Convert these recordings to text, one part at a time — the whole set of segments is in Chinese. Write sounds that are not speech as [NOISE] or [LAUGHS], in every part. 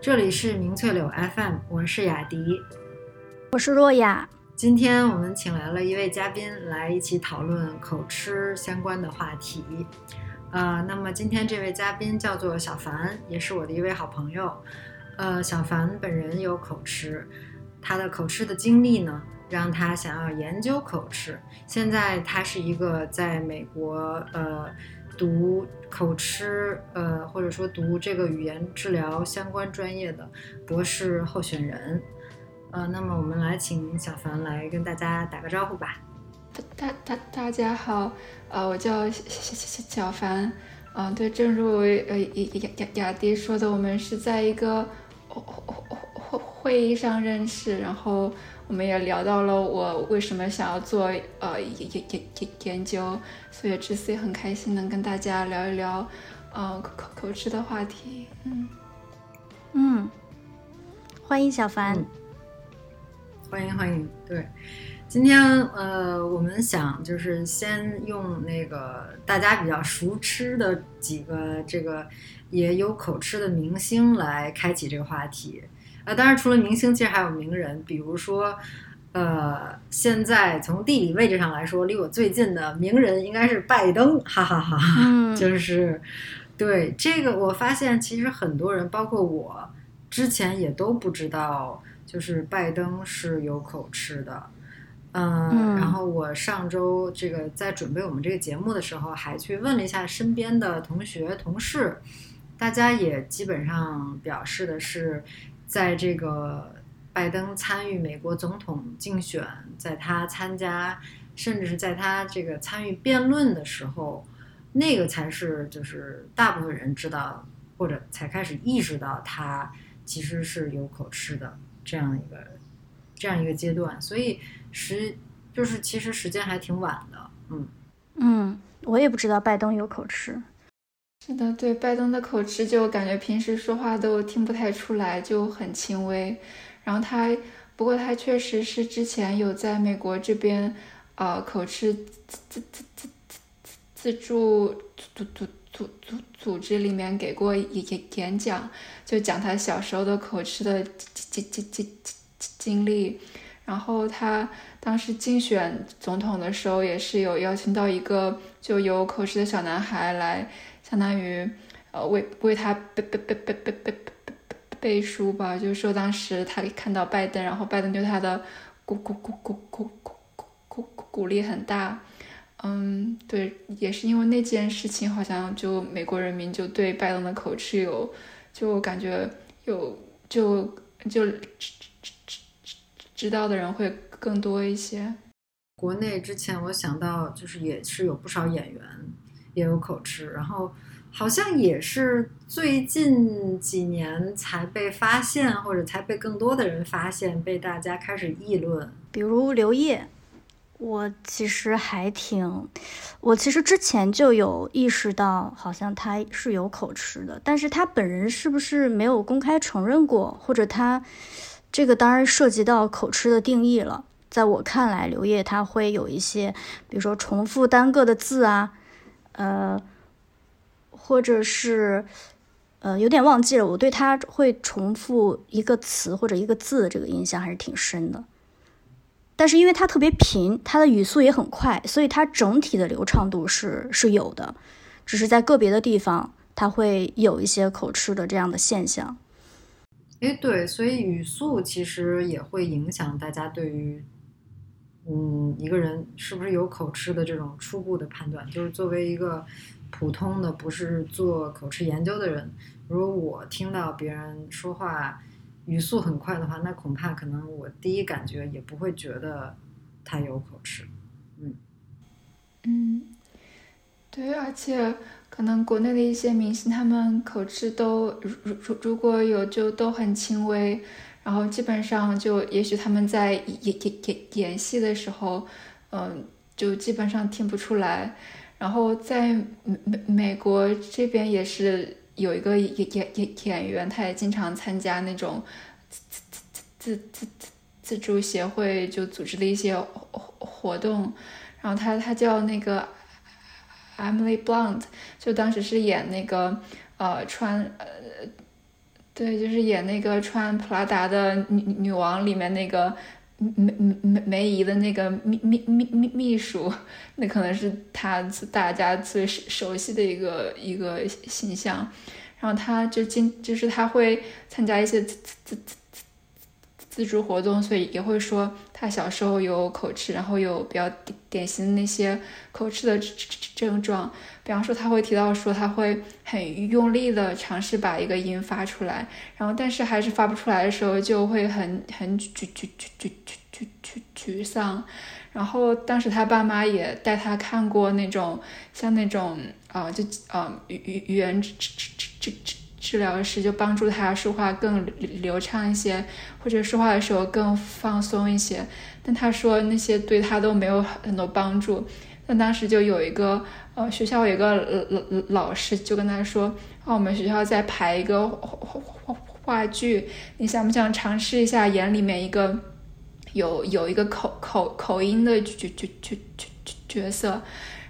这里是明翠柳 FM，我是雅迪，我是若雅。今天我们请来了一位嘉宾来一起讨论口吃相关的话题。呃，那么今天这位嘉宾叫做小凡，也是我的一位好朋友。呃，小凡本人有口吃，他的口吃的经历呢，让他想要研究口吃。现在他是一个在美国呃。读口吃，呃，或者说读这个语言治疗相关专业的博士候选人，呃，那么我们来请小凡来跟大家打个招呼吧。大大大家好，呃，我叫小小小小凡，嗯，对，正如呃雅雅雅迪说的，我们是在一个会会会议上认识，然后。我们也聊到了我为什么想要做呃研研研研研究，所以这次也很开心能跟大家聊一聊，呃口口口吃的话题。嗯嗯，欢迎小凡，欢迎欢迎。对，今天呃我们想就是先用那个大家比较熟知的几个这个也有口吃的明星来开启这个话题。啊，当然，除了明星，其实还有名人，比如说，呃，现在从地理位置上来说，离我最近的名人应该是拜登，[LAUGHS] 哈哈哈。嗯，就是，对这个，我发现其实很多人，包括我，之前也都不知道，就是拜登是有口吃的，嗯，然后我上周这个在准备我们这个节目的时候，还去问了一下身边的同学同事，大家也基本上表示的是。在这个拜登参与美国总统竞选，在他参加，甚至是在他这个参与辩论的时候，那个才是就是大部分人知道或者才开始意识到他其实是有口吃的这样一个这样一个阶段。所以时就是其实时间还挺晚的，嗯嗯，我也不知道拜登有口吃。是的，对拜登的口吃，就感觉平时说话都听不太出来，就很轻微。然后他，不过他确实是之前有在美国这边，呃，口吃自自自自自自助组组组组组织里面给过演演演讲，就讲他小时候的口吃的经经经经经历。然后他当时竞选总统的时候，也是有邀请到一个就有口吃的小男孩来。相当于，呃，为为他背背背背背背背背书吧，就是说当时他看到拜登，然后拜登对他的鼓鼓鼓鼓鼓鼓鼓鼓鼓励很大，嗯，对，也是因为那件事情，好像就美国人民就对拜登的口吃有，就感觉有就就知知知知知道的人会更多一些。国内之前我想到就是也是有不少演员。也有口吃，然后好像也是最近几年才被发现，或者才被更多的人发现，被大家开始议论。比如刘烨，我其实还挺，我其实之前就有意识到，好像他是有口吃的，但是他本人是不是没有公开承认过，或者他这个当然涉及到口吃的定义了。在我看来，刘烨他会有一些，比如说重复单个的字啊。呃，或者是，呃，有点忘记了。我对他会重复一个词或者一个字，这个印象还是挺深的。但是因为他特别平，他的语速也很快，所以它整体的流畅度是是有的。只是在个别的地方，他会有一些口吃的这样的现象。哎，对，所以语速其实也会影响大家对于。嗯，一个人是不是有口吃的这种初步的判断，就是作为一个普通的不是做口吃研究的人，如果我听到别人说话语速很快的话，那恐怕可能我第一感觉也不会觉得他有口吃。嗯嗯，对，而且可能国内的一些明星，他们口吃都如如如果有就都很轻微。然后基本上就，也许他们在演演演演戏的时候，嗯，就基本上听不出来。然后在美美美国这边也是有一个演演演演员，他也经常参加那种自自自自自自助协会就组织的一些活活动，然后他他叫那个 Emily Blunt，就当时是演那个呃穿呃对，就是演那个穿普拉达的女女王里面那个。梅梅梅姨的那个秘秘秘秘秘书，那可能是他大家最熟悉的一个一个形象。然后他就经就是他会参加一些自自自自助活动，所以也会说他小时候有口吃，然后有比较典型的那些口吃的症状。比方说他会提到说他会很用力的尝试把一个音发出来，然后但是还是发不出来的时候就会很很沮沮沮沮沮沮沮沮丧。然后当时他爸妈也带他看过那种像那种啊就啊语语语言治治治治治疗师，就帮助他说话更流畅一些，或者说话的时候更放松一些。但他说那些对他都没有很多帮助。那当时就有一个呃学校有一个老老老师就跟他说，啊我们学校在排一个话话话剧，你想不想尝试一下演里面一个有有一个口口口音的角角角角角色？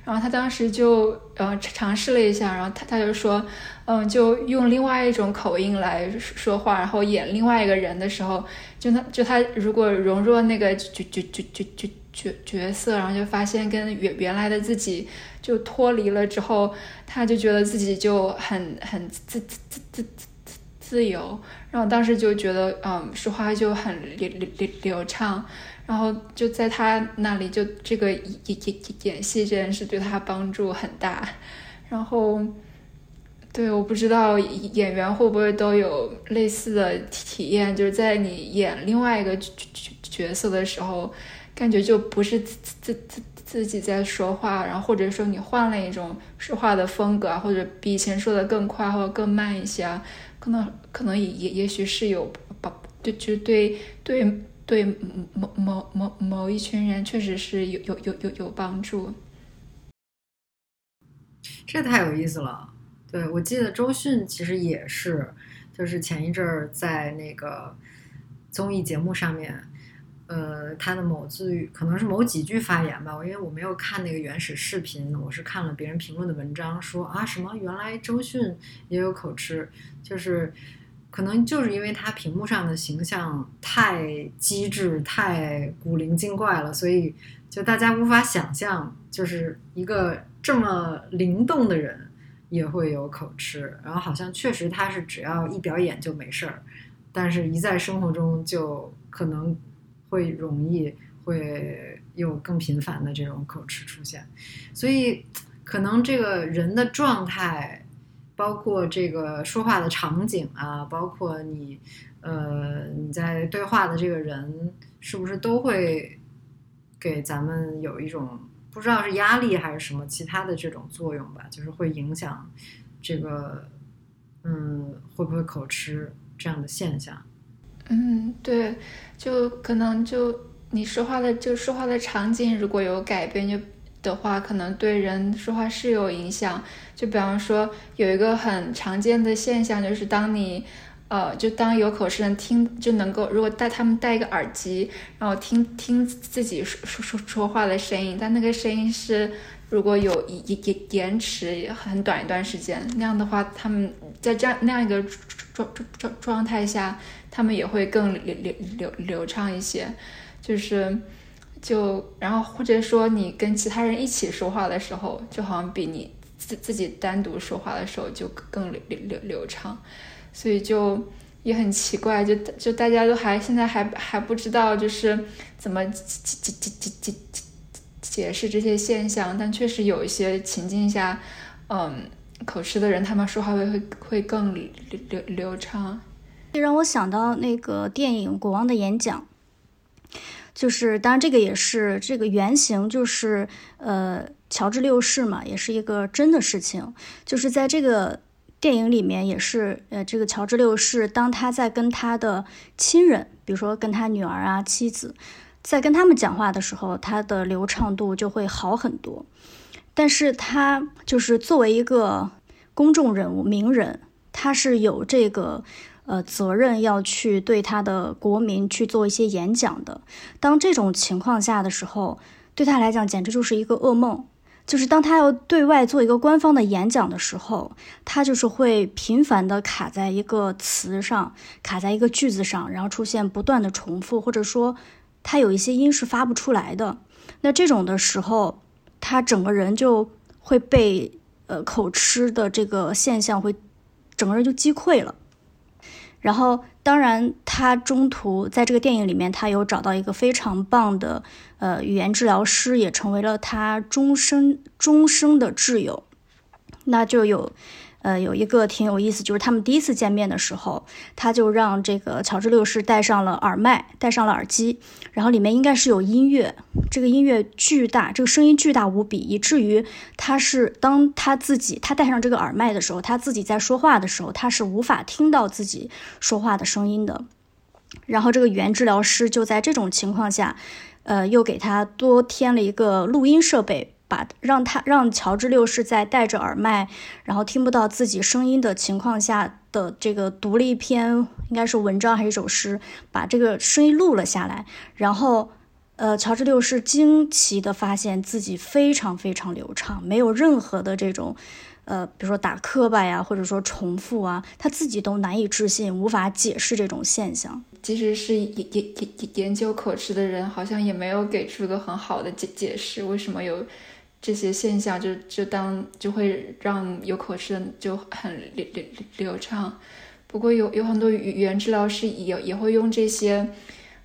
然后他当时就呃尝试了一下，然后他他就说，嗯，就用另外一种口音来说话，然后演另外一个人的时候，就他就他如果融入那个角角角角角。角角色，然后就发现跟原原来的自己就脱离了之后，他就觉得自己就很很自自自自自自由，然后当时就觉得嗯说话就很流流流流畅，然后就在他那里就这个演演演演戏这件事对他帮助很大，然后对我不知道演员会不会都有类似的体验，就是在你演另外一个角角色的时候。感觉就不是自自自自己在说话，然后或者说你换了一种说话的风格，或者比以前说的更快或者更慢一些，可能可能也也也许是有帮，就就对对对某某某某一群人确实是有有有有有帮助。这太有意思了，对我记得周迅其实也是，就是前一阵儿在那个综艺节目上面。呃，他的某字可能是某几句发言吧，因为我没有看那个原始视频，我是看了别人评论的文章，说啊什么原来周迅也有口吃，就是可能就是因为他屏幕上的形象太机智、太古灵精怪了，所以就大家无法想象，就是一个这么灵动的人也会有口吃，然后好像确实他是只要一表演就没事儿，但是一在生活中就可能。会容易会有更频繁的这种口吃出现，所以可能这个人的状态，包括这个说话的场景啊，包括你呃你在对话的这个人，是不是都会给咱们有一种不知道是压力还是什么其他的这种作用吧？就是会影响这个嗯会不会口吃这样的现象。嗯，对，就可能就你说话的就说话的场景如果有改变就的话，可能对人说话是有影响。就比方说有一个很常见的现象，就是当你呃，就当有口吃人听就能够，如果戴他们戴一个耳机，然后听听自己说说说说话的声音，但那个声音是如果有延延延迟很短一段时间，那样的话，他们在这样那样一个状状状状态下。他们也会更流流流流畅一些，就是，就然后或者说你跟其他人一起说话的时候，就好像比你自自己单独说话的时候就更流流流流畅，所以就也很奇怪，就就大家都还现在还还不知道就是怎么解解解解解解释这些现象，但确实有一些情境下，嗯，口吃的人他们说话会会会更流流流畅。这让我想到那个电影《国王的演讲》，就是当然这个也是这个原型，就是呃乔治六世嘛，也是一个真的事情。就是在这个电影里面，也是呃这个乔治六世，当他在跟他的亲人，比如说跟他女儿啊、妻子，在跟他们讲话的时候，他的流畅度就会好很多。但是他就是作为一个公众人物、名人，他是有这个。呃责任要去对他的国民去做一些演讲的。当这种情况下的时候，对他来讲简直就是一个噩梦。就是当他要对外做一个官方的演讲的时候，他就是会频繁的卡在一个词上，卡在一个句子上，然后出现不断的重复，或者说他有一些音是发不出来的。那这种的时候，他整个人就会被呃口吃的这个现象会整个人就击溃了。然后，当然，他中途在这个电影里面，他有找到一个非常棒的呃语言治疗师，也成为了他终身终生的挚友。那就有。呃，有一个挺有意思，就是他们第一次见面的时候，他就让这个乔治六世戴上了耳麦，戴上了耳机，然后里面应该是有音乐，这个音乐巨大，这个声音巨大无比，以至于他是当他自己他戴上这个耳麦的时候，他自己在说话的时候，他是无法听到自己说话的声音的。然后这个语言治疗师就在这种情况下，呃，又给他多添了一个录音设备。把让他让乔治六世在戴着耳麦，然后听不到自己声音的情况下的这个读了一篇应该是文章还是一首诗，把这个声音录了下来。然后，呃，乔治六世惊奇的发现自己非常非常流畅，没有任何的这种，呃，比如说打磕巴呀，或者说重复啊，他自己都难以置信，无法解释这种现象。即使是研研研研究口吃的人，好像也没有给出一个很好的解解释，为什么有。这些现象就就当就会让有口吃的就很流流流畅，不过有有很多语言治疗师也也会用这些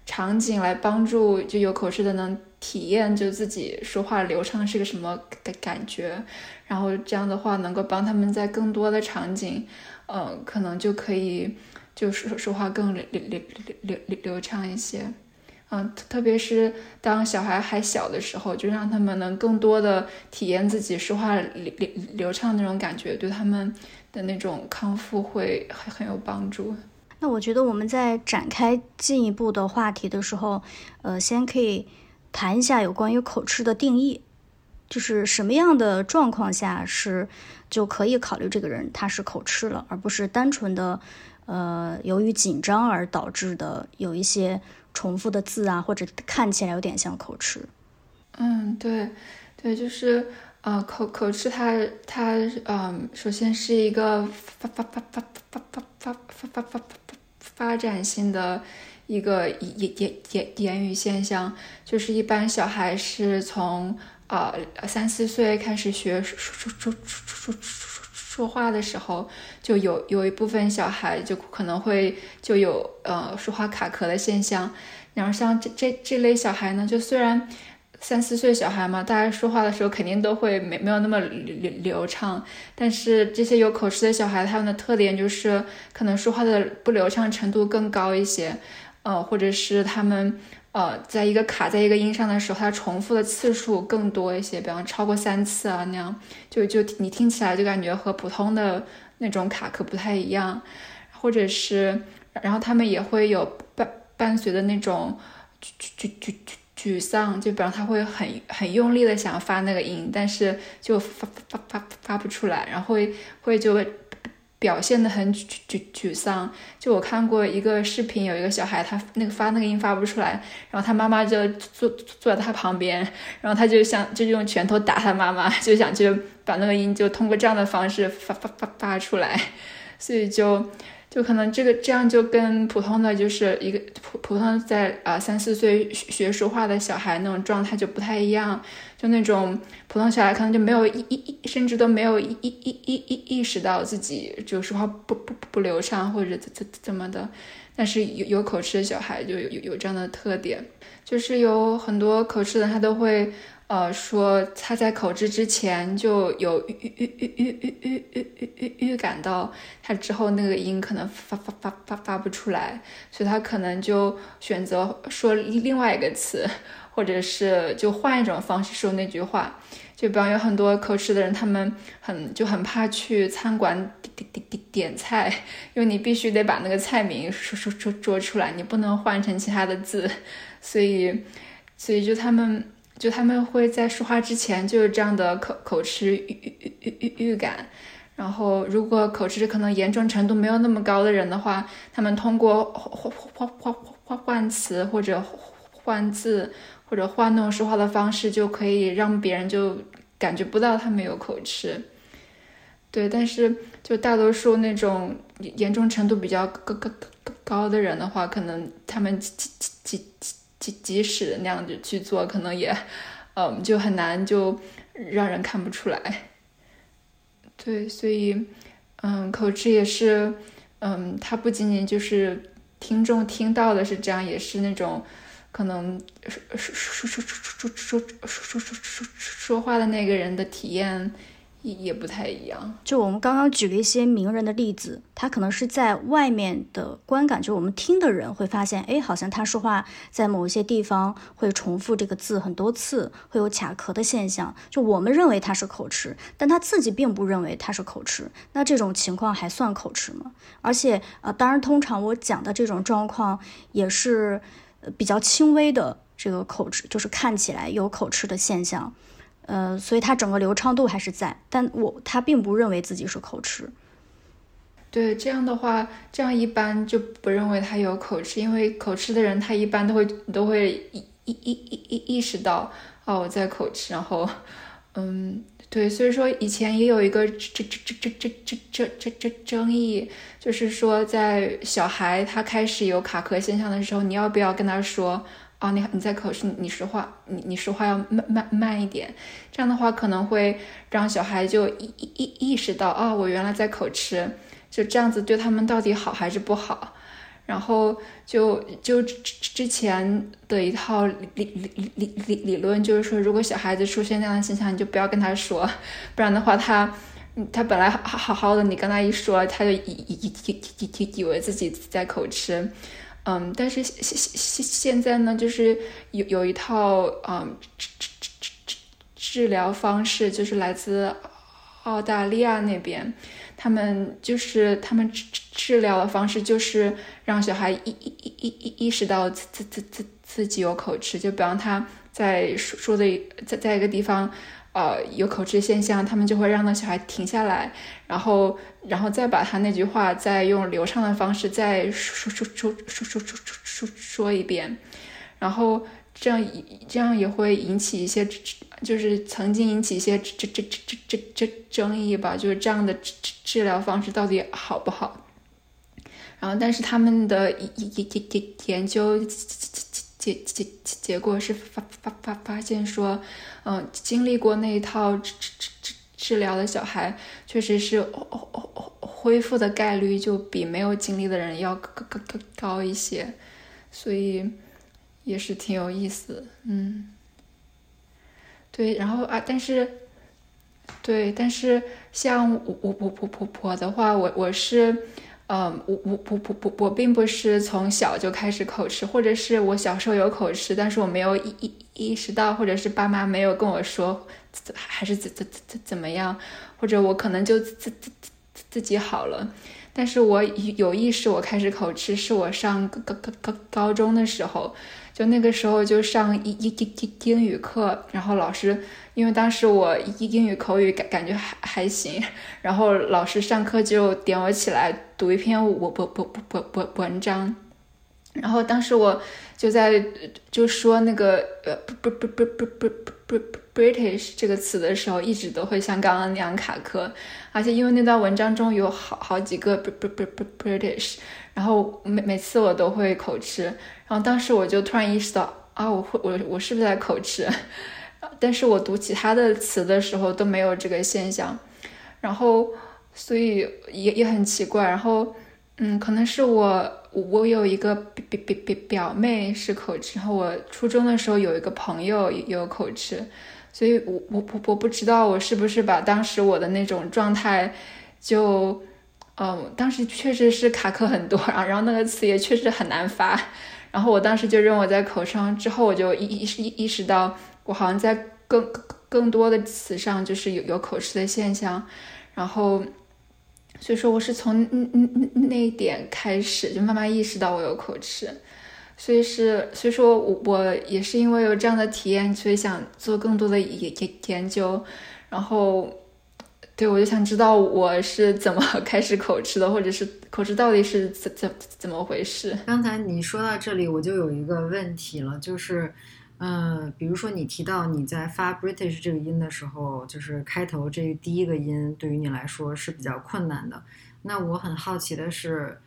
场景来帮助就有口吃的能体验就自己说话流畅是个什么感感觉，然后这样的话能够帮他们在更多的场景，嗯，可能就可以就说说话更流流流流流畅一些。嗯，特别是当小孩还小的时候，就让他们能更多的体验自己说话流流流畅那种感觉，对他们的那种康复会很很有帮助。那我觉得我们在展开进一步的话题的时候，呃，先可以谈一下有关于口吃的定义，就是什么样的状况下是就可以考虑这个人他是口吃了，而不是单纯的呃由于紧张而导致的有一些。重复的字啊，或者看起来有点像口吃。嗯，对，对，就是呃，口口吃，它它嗯，首先是一个发发发发发发发发发发发发展性的一个言言言言语现象，就是一般小孩是从呃三四岁开始学说说说说说说说话的时候，就有有一部分小孩就可能会就有呃说话卡壳的现象。然后像这这这类小孩呢，就虽然三四岁小孩嘛，大家说话的时候肯定都会没没有那么流流畅，但是这些有口吃的小孩，他们的特点就是可能说话的不流畅程度更高一些，呃，或者是他们呃在一个卡在一个音上的时候，它重复的次数更多一些，比方超过三次啊那样，就就你听起来就感觉和普通的那种卡壳不太一样，或者是然后他们也会有伴伴随的那种沮沮沮沮沮丧，就比方他会很很用力的想发那个音，但是就发发发发不出来，然后会会就表现的很沮沮沮丧。就我看过一个视频，有一个小孩他那个发那个音发不出来，然后他妈妈就坐坐在他旁边，然后他就想就用拳头打他妈妈，就想去把那个音就通过这样的方式发发发发出来，所以就。就可能这个这样就跟普通的就是一个普普通在啊三四岁学学说话的小孩那种状态就不太一样，就那种普通小孩可能就没有意意甚至都没有意意意意意意识到自己就说话不不不流畅或者怎怎怎么的，但是有有口吃的小孩就有有有这样的特点，就是有很多口吃的他都会。呃，说他在口吃之前就有预预预预预预预预预预感到他之后那个音可能发发发发发不出来，所以他可能就选择说另外一个词，或者是就换一种方式说那句话。就比方有很多口吃的人，他们很就很怕去餐馆点点点点菜，因为你必须得把那个菜名说说说说出来，你不能换成其他的字，所以所以就他们。就他们会在说话之前就有这样的口口吃预预预预感，然后如果口吃可能严重程度没有那么高的人的话，他们通过换换换换换换词或者换字或者换那种说话的方式，就可以让别人就感觉不到他们有口吃。对，但是就大多数那种严重程度比较高高高高的人的话，可能他们几几几几即即使那样子去做，可能也，嗯，就很难就让人看不出来。对，所以，嗯，口吃也是，嗯，它不仅仅就是听众听到的是这样，也是那种可能说说说说说说说说说说说话的那个人的体验。也不太一样。就我们刚刚举了一些名人的例子，他可能是在外面的观感，就我们听的人会发现，哎，好像他说话在某一些地方会重复这个字很多次，会有卡壳的现象。就我们认为他是口吃，但他自己并不认为他是口吃。那这种情况还算口吃吗？而且，呃，当然，通常我讲的这种状况也是比较轻微的这个口吃，就是看起来有口吃的现象。呃，所以他整个流畅度还是在，但我他并不认为自己是口吃。对，这样的话，这样一般就不认为他有口吃，因为口吃的人他一般都会都会意意意意意意识到哦我在口吃，然后嗯，对，所以说以前也有一个这这这这这这这这这争议，就是说在小孩他开始有卡壳现象的时候，你要不要跟他说？啊，你你在口吃，你说话，你你说话要慢慢慢一点，这样的话可能会让小孩就意意意意识到，啊，我原来在口吃，就这样子对他们到底好还是不好？然后就就之之前的一套理理理理理论就是说，如果小孩子出现那样的现象，你就不要跟他说，不然的话他他本来好好好的，你跟他一说，他就以以以以以以为自己在口吃。嗯，但是现现现现在呢，就是有有一套嗯治治治治治疗方式，就是来自澳大利亚那边，他们就是他们治治疗的方式就是让小孩意意意意意意识到自自自自自己有口吃，就比方他在说说的在在一个地方。呃，有口吃现象，他们就会让那小孩停下来，然后，然后再把他那句话再用流畅的方式再说说说说说说说说一遍，然后这样这样也会引起一些，就是曾经引起一些这这这这这这争议吧，就是这样的治治疗方式到底好不好？然后，但是他们的研研研研研究。结结结果是发发发发现说，嗯，经历过那一套治治治治疗的小孩，确实是恢复的概率就比没有经历的人要高高高高一些，所以也是挺有意思，嗯，对，然后啊，但是，对，但是像我我我我婆婆的话，我我是。呃，我我不不不我并不是从小就开始口吃，或者是我小时候有口吃，但是我没有意意意识到，或者是爸妈没有跟我说，还是怎怎怎怎么样，或者我可能就自自自自己好了。但是我有意识，我开始口吃，是我上高高高高中的时候。就那个时候就上英英英英英语课，然后老师因为当时我英英语口语感感觉还还行，然后老师上课就点我起来读一篇我不不不不不文章，然后当时我就在就说那个呃不不不不不不不 British 这个词的时候，一直都会像刚刚那样卡壳，而且因为那段文章中有好好几个不不不不 British，然后每每次我都会口吃。然后当时我就突然意识到啊，我会我我是不是在口吃？[LAUGHS] 但是我读其他的词的时候都没有这个现象，然后所以也也很奇怪。然后嗯，可能是我我有一个表表表表妹是口吃，然后我初中的时候有一个朋友也有口吃，所以我我我我不知道我是不是把当时我的那种状态就嗯，当时确实是卡壳很多，然后然后那个词也确实很难发。然后我当时就认为在口上，之后我就意意识意识到，我好像在更更多的词上就是有有口吃的现象，然后所以说我是从那那那一点开始就慢慢意识到我有口吃，所以是所以说我我也是因为有这样的体验，所以想做更多的研研研究，然后对，我就想知道我是怎么 [LAUGHS] 开始口吃的，或者是口吃到底是怎怎怎么回事？刚才你说到这里，我就有一个问题了，就是，嗯，比如说你提到你在发 British 这个音的时候，就是开头这第一个音对于你来说是比较困难的。那我很好奇的是，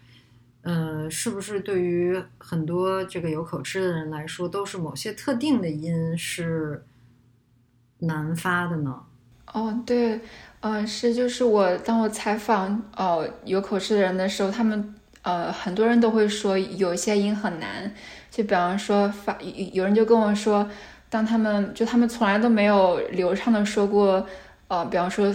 呃，是不是对于很多这个有口吃的人来说，都是某些特定的音是难发的呢？哦，对。嗯，是，就是我当我采访呃有口吃的人的时候，他们呃很多人都会说有一些音很难，就比方说发有人就跟我说，当他们就他们从来都没有流畅的说过，呃，比方说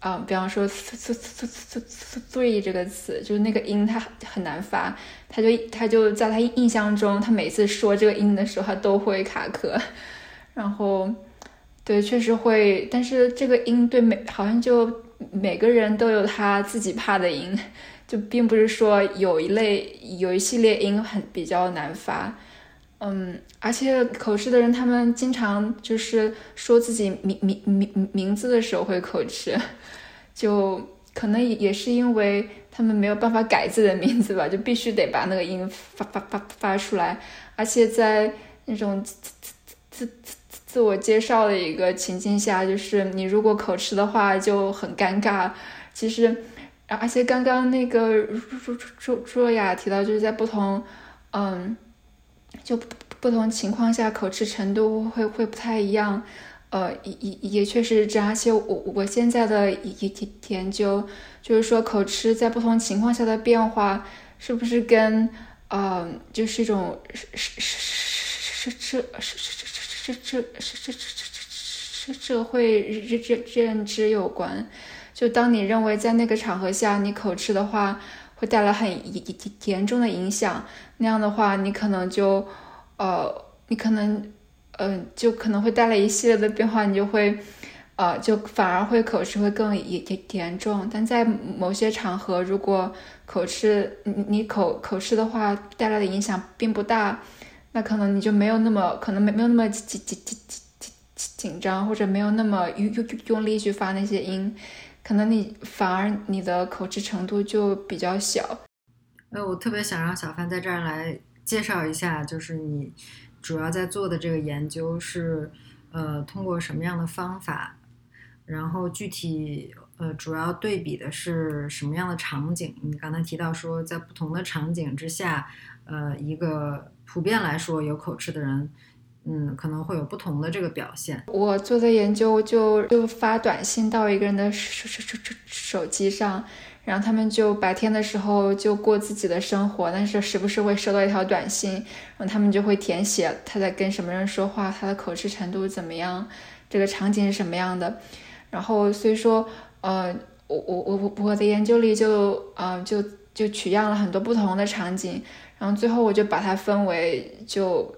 啊，比方说 “three” 这个词，就是那个音它很难发，他就他就在他印象中，他每次说这个音的时候，他都会卡壳，[LAUGHS] 然后。对，确实会，但是这个音对每好像就每个人都有他自己怕的音，就并不是说有一类有一系列音很比较难发，嗯，而且口吃的人他们经常就是说自己名名名名字的时候会口吃，就可能也是因为他们没有办法改自己的名字吧，就必须得把那个音发发发发出来，而且在那种。自我介绍的一个情境下，就是你如果口吃的话就很尴尬。其实，而且刚刚那个朱朱朱若雅提到，就是在不同，嗯，就不同情况下口吃程度会会不太一样。呃，也也也确实是这样。而且我我现在的研研究就是说，口吃在不同情况下的变化，是不是跟呃，就是一种是是是是是是是。这这这这这这这社会认认认知有关，就当你认为在那个场合下你口吃的话会带来很严严重的影响，那样的话你可能就呃你可能嗯就可能会带来一系列的变化，你就会呃就反而会口吃会更严严严重。但在某些场合，如果口吃你你口口吃的话带来的影响并不大。那可能你就没有那么可能没没有那么紧紧紧紧紧紧张，或者没有那么用用用力去发那些音，可能你反而你的口吃程度就比较小。呃，我特别想让小范在这儿来介绍一下，就是你主要在做的这个研究是呃通过什么样的方法，然后具体呃主要对比的是什么样的场景？你刚才提到说在不同的场景之下，呃一个。普遍来说，有口吃的人，嗯，可能会有不同的这个表现。我做的研究就就发短信到一个人的手手手手手机上，然后他们就白天的时候就过自己的生活，但是时不时会收到一条短信，然后他们就会填写他在跟什么人说话，他的口吃程度怎么样，这个场景是什么样的。然后所以说，呃，我我我我我的研究里就呃就就取样了很多不同的场景。然后最后我就把它分为就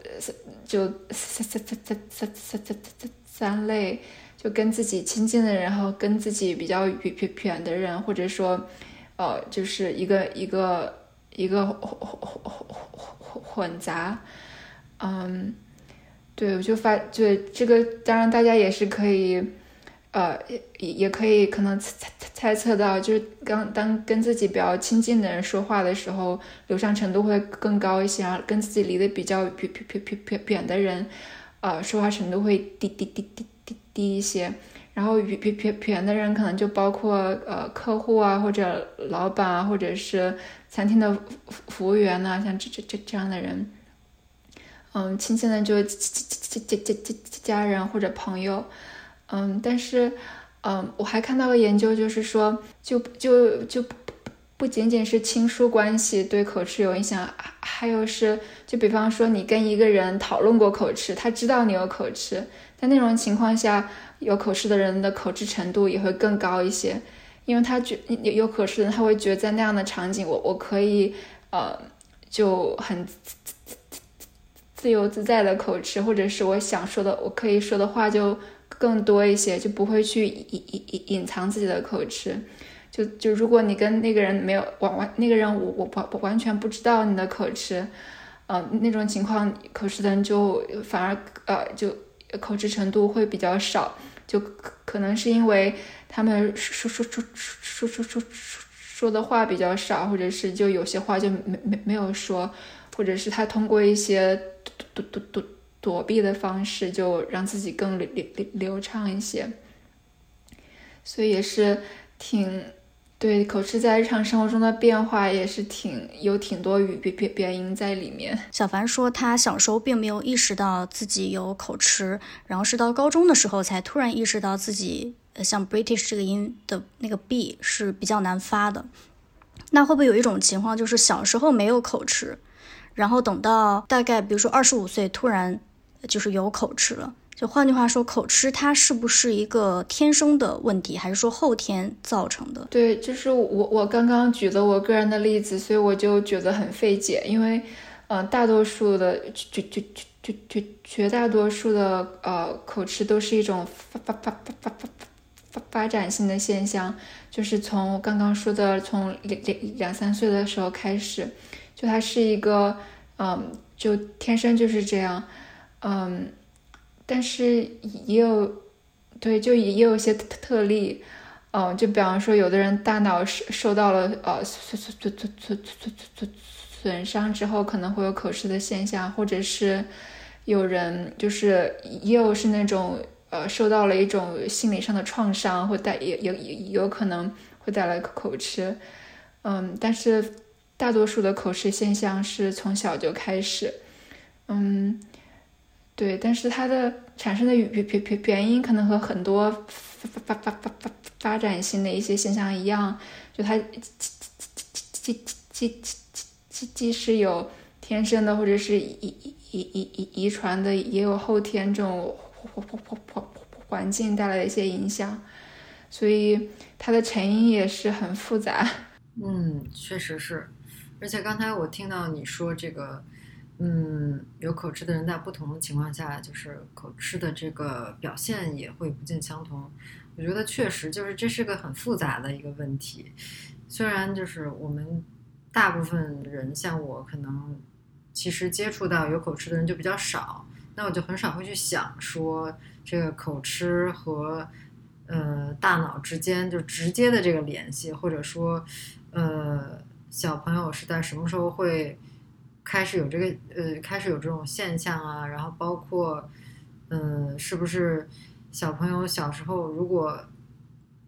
就三三三三三三三三三类，就跟自己亲近的人，然后跟自己比较远远远的人，或者说，呃，就是一个一个一个混混混混混杂，嗯，对，我就发对这个，当然大家也是可以。呃，也也可以可能猜猜猜测到，就是刚当跟自己比较亲近的人说话的时候，流畅程度会更高一些；，跟自己离得比较远远远远远的人，呃，说话程度会低低低低低低一些。然后远远远远的人可能就包括呃客户啊，或者老板啊，或者是餐厅的服服务员呐，像这这这这样的人。嗯，亲近的就家家家家家人或者朋友。嗯，但是，嗯，我还看到个研究，就是说，就就就不仅仅是亲疏关系对口吃有影响，还有是，就比方说，你跟一个人讨论过口吃，他知道你有口吃，在那种情况下，有口吃的人的口吃程度也会更高一些，因为他觉有有口吃的人，他会觉得在那样的场景，我我可以，呃，就很自自自自由自在的口吃，或者是我想说的，我可以说的话就。更多一些就不会去隐隐隐藏自己的口吃。就就如果你跟那个人没有完完那个人我我不完全不知道你的口吃嗯那种情况口吃的就反而呃就口吃程度会比较少。就可能是因为他们说说说说说说说说的话比较少或者是就有些话就没没没有说或者是他通过一些嘟嘟嘟嘟嘟躲避的方式，就让自己更流流流畅一些。所以也是挺对口吃在日常生活中的变化，也是挺有挺多语变变变音在里面。小凡说，他小时候并没有意识到自己有口吃，然后是到高中的时候才突然意识到自己像 British 这个音的那个 b 是比较难发的。那会不会有一种情况，就是小时候没有口吃，然后等到大概比如说二十五岁，突然就是有口吃了？就换句话说，口吃它是不是一个天生的问题，还是说后天造成的？对，就是我我刚刚举的我个人的例子，所以我就觉得很费解，因为，嗯，大多数的绝绝绝绝绝绝大多数的呃口吃都是一种发发发发发发发发展性的现象，就是从我刚刚说的从两两两三岁的时候开始，就它是一个嗯，就天生就是这样，嗯。但是也有，对，就也有一些特特例，嗯，就比方说，有的人大脑受受到了呃损损损损损损损损伤之后，可能会有口吃的现象，或者是有人就是也有是那种呃受到了一种心理上的创伤，会带也也也有可能会带来口吃，嗯，但是大多数的口吃现象是从小就开始，嗯。对，但是它的产生的原原原原因可能和很多发发发发发发展性的一些现象一样，就它既既既既既既是有天生的，或者是遗遗遗遗遗遗传的，也有后天这种环环环环境带来的一些影响，所以它的成因也是很复杂。嗯，确实是，而且刚才我听到你说这个。嗯，有口吃的人在不同的情况下，就是口吃的这个表现也会不尽相同。我觉得确实就是这是个很复杂的一个问题。虽然就是我们大部分人像我，可能其实接触到有口吃的人就比较少，那我就很少会去想说这个口吃和呃大脑之间就直接的这个联系，或者说呃小朋友是在什么时候会。开始有这个呃，开始有这种现象啊，然后包括，嗯，是不是小朋友小时候如果，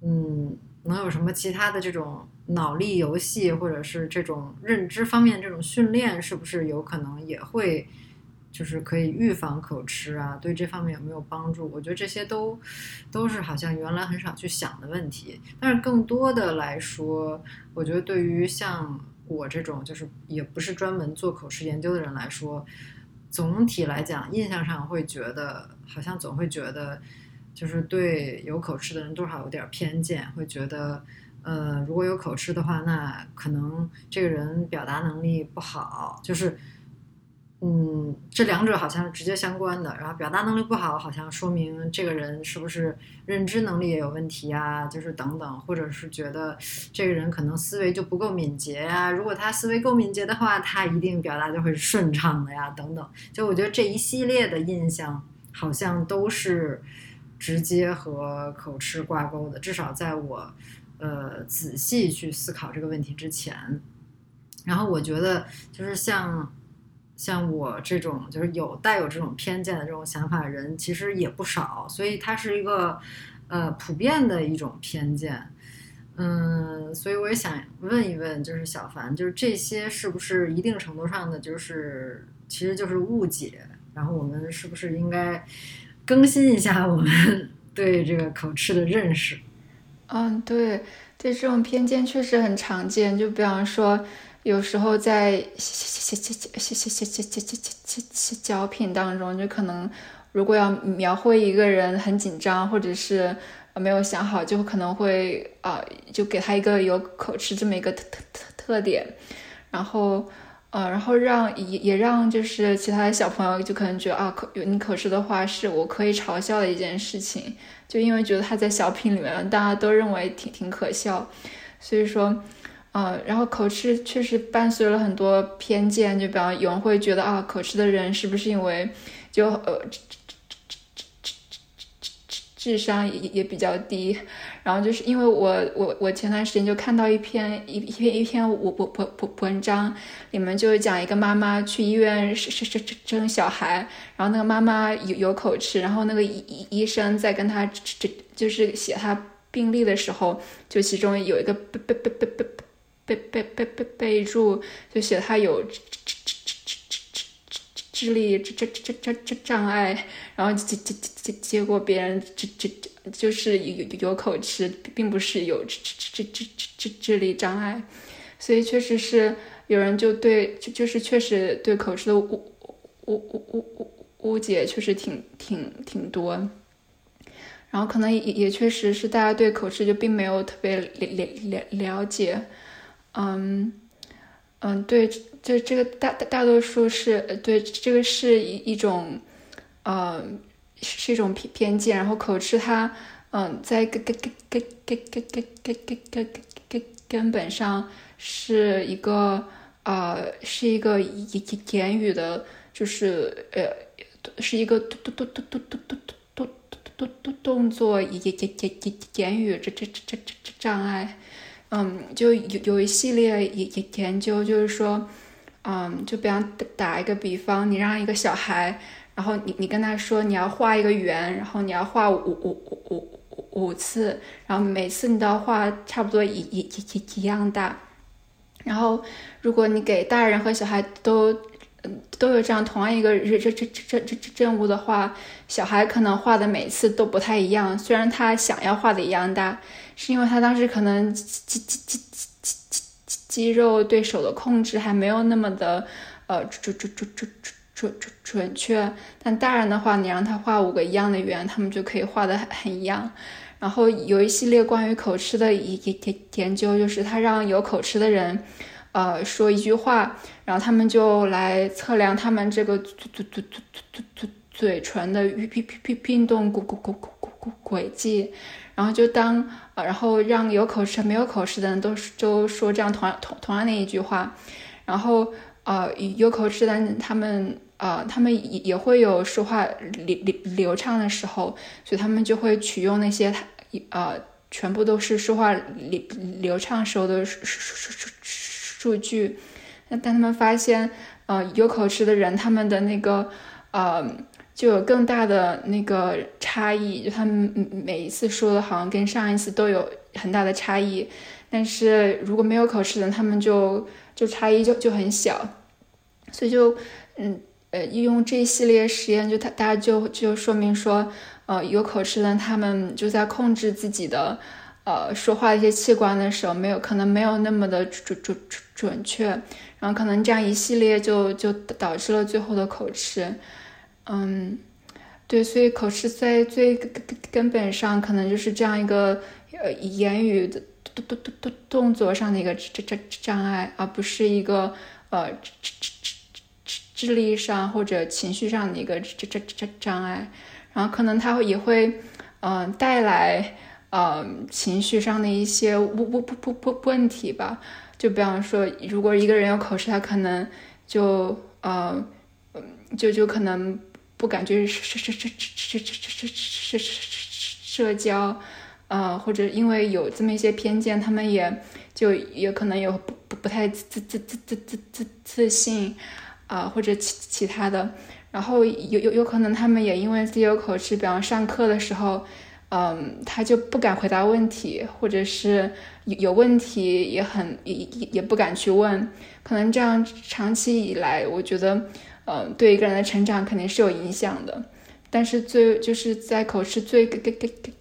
嗯，能有什么其他的这种脑力游戏，或者是这种认知方面这种训练，是不是有可能也会，就是可以预防口吃啊？对这方面有没有帮助？我觉得这些都都是好像原来很少去想的问题，但是更多的来说，我觉得对于像。我这种就是也不是专门做口吃研究的人来说，总体来讲，印象上会觉得好像总会觉得，就是对有口吃的人多少有点偏见，会觉得，呃，如果有口吃的话，那可能这个人表达能力不好，就是。嗯，这两者好像是直接相关的。然后表达能力不好，好像说明这个人是不是认知能力也有问题啊？就是等等，或者是觉得这个人可能思维就不够敏捷啊。如果他思维够敏捷的话，他一定表达就会顺畅的呀。等等，就我觉得这一系列的印象好像都是直接和口吃挂钩的。至少在我呃仔细去思考这个问题之前，然后我觉得就是像。像我这种就是有带有这种偏见的这种想法的人，其实也不少，所以它是一个呃普遍的一种偏见，嗯，所以我也想问一问，就是小凡，就是这些是不是一定程度上的就是其实就是误解，然后我们是不是应该更新一下我们 [LAUGHS] 对这个口吃的认识？嗯，对，对，这种偏见确实很常见，就比方说。有时候在小小小小小小小小小小小小品当中，就可能如果要描绘一个人很紧张，或者是没有想好，就可能会啊，就给他一个有口吃这么一个特特特特点，然后呃，然后让也也让就是其他的小朋友就可能觉得啊，口有你口吃的话是我可以嘲笑的一件事情，就因为觉得他在小品里面大家都认为挺挺可笑，所以说。嗯，然后口吃确实伴随了很多偏见，就比方有人会觉得啊，口吃的人是不是因为就呃，智智智智智智智商也也比较低。然后就是因为我我我前段时间就看到一篇一一篇一篇我我我我文章，里面就讲一个妈妈去医院生生生生小孩，然后那个妈妈有有口吃，然后那个医医生在跟他这就是写他病历的时候，就其中有一个备备备备备注，就写他有智智智智智智智智智力智智智智障碍，然后结结结结结果别人智智就是有有口吃，并不是有智智智智智智智力障碍，所以确实是有人就对就就是确实对口吃的误误误误误误解确实挺挺挺多。然后可能也也确实是大家对口吃就并没有特别了了了了解，嗯嗯，对，这这个大大多数是对这个是一一种，呃。是一种偏偏见，然后口吃它，嗯，在根根根根根根根根根根根本上是一个呃，是一个言言语的，就是呃，是一个嘟嘟嘟嘟嘟嘟嘟嘟嘟嘟嘟嘟动作言言言言言语这这这这这障碍，嗯，就有有一系列研研研究，就是说，嗯，就比方打一个比方，你让一个小孩。然后你你跟他说你要画一个圆，然后你要画五五五五五次，然后每次你都要画差不多一一一一样大。然后如果你给大人和小孩都都有这样同样一个任这这这这这任务的话，小孩可能画的每次都不太一样。虽然他想要画的一样大，是因为他当时可能肌肌肌肌肌肌肌肉对手的控制还没有那么的呃准准准准准。准准准确，但大人的话，你让他画五个一样的圆，他们就可以画的很一样。然后有一系列关于口吃的研研研究，就是他让有口吃的人，呃，说一句话，然后他们就来测量他们这个嘴嘴嘴嘴嘴嘴嘴唇的运运运运动轨轨轨轨轨轨迹，然后就当啊，然后让有口吃没有口吃的人都都说这样同样同同样的一句话，然后呃，有口吃的他们。呃，他们也也会有说话流流流畅的时候，所以他们就会取用那些他呃全部都是说话流流畅时候的数数数数据。但他们发现，呃，有口吃的人，他们的那个呃就有更大的那个差异，就他们每一次说的好像跟上一次都有很大的差异。但是如果没有口吃的，他们就就差异就就很小，所以就嗯。呃，用这一系列实验，就他大家就就说明说，呃，有口吃的，他们就在控制自己的，呃，说话的一些器官的时候，没有可能没有那么的准准准确，然后可能这样一系列就就导致了最后的口吃。嗯，对，所以口吃在最根根本上，可能就是这样一个呃言语的动动动动动作上的一个这这障碍，而不是一个呃智智智。智力上或者情绪上的一个这这这障碍，然后可能他会也会，嗯，带来呃情绪上的一些不不不不不问题吧。就比方说，如果一个人有口吃，他可能就呃，就就可能不感觉社社社社社社社社社交，呃，或者因为有这么一些偏见，他们也就也可能有不不不太自自自自自自自信。啊，或者其其他的，然后有有有可能他们也因为自己有口吃，比方上课的时候，嗯，他就不敢回答问题，或者是有有问题也很也也不敢去问，可能这样长期以来，我觉得，嗯，对一个人的成长肯定是有影响的。但是最就是在口吃最根根根根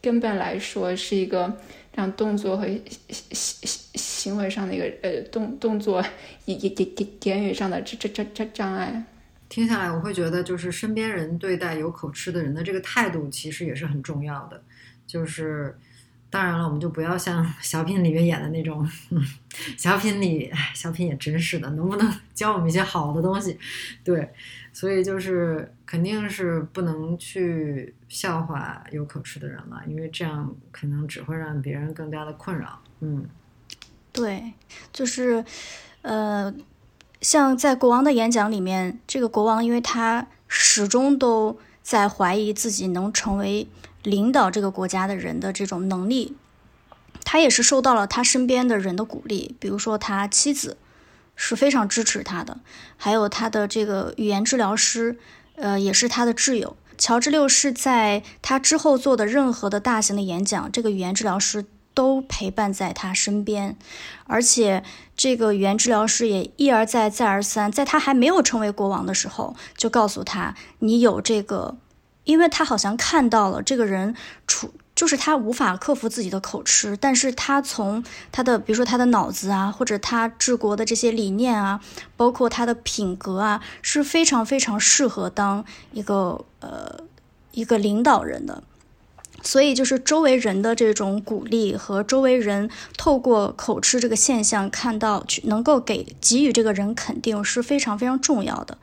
根本来说，是一个。让动作和行行行为上的一个呃动动作，言言言言语上的这这这这障碍，听下来我会觉得，就是身边人对待有口吃的人的这个态度，其实也是很重要的。就是当然了，我们就不要像 [LAUGHS] 小品里面演的那种，[LAUGHS] 小品里，小品也真是的，能不能 [LAUGHS] 教我们一些好的东西？对。所以就是肯定是不能去笑话有口吃的人了，因为这样可能只会让别人更加的困扰。嗯，对，就是，呃，像在国王的演讲里面，这个国王因为他始终都在怀疑自己能成为领导这个国家的人的这种能力。他也是受到了他身边的人的鼓励，比如说他妻子是非常支持他的，还有他的这个语言治疗师，呃，也是他的挚友。乔治六世在他之后做的任何的大型的演讲，这个语言治疗师都陪伴在他身边，而且这个语言治疗师也一而再再而三，在他还没有成为国王的时候，就告诉他，你有这个，因为他好像看到了这个人处。就是他无法克服自己的口吃，但是他从他的，比如说他的脑子啊，或者他治国的这些理念啊，包括他的品格啊，是非常非常适合当一个呃一个领导人的。所以就是周围人的这种鼓励和周围人透过口吃这个现象看到去能够给给予这个人肯定是非常非常重要的。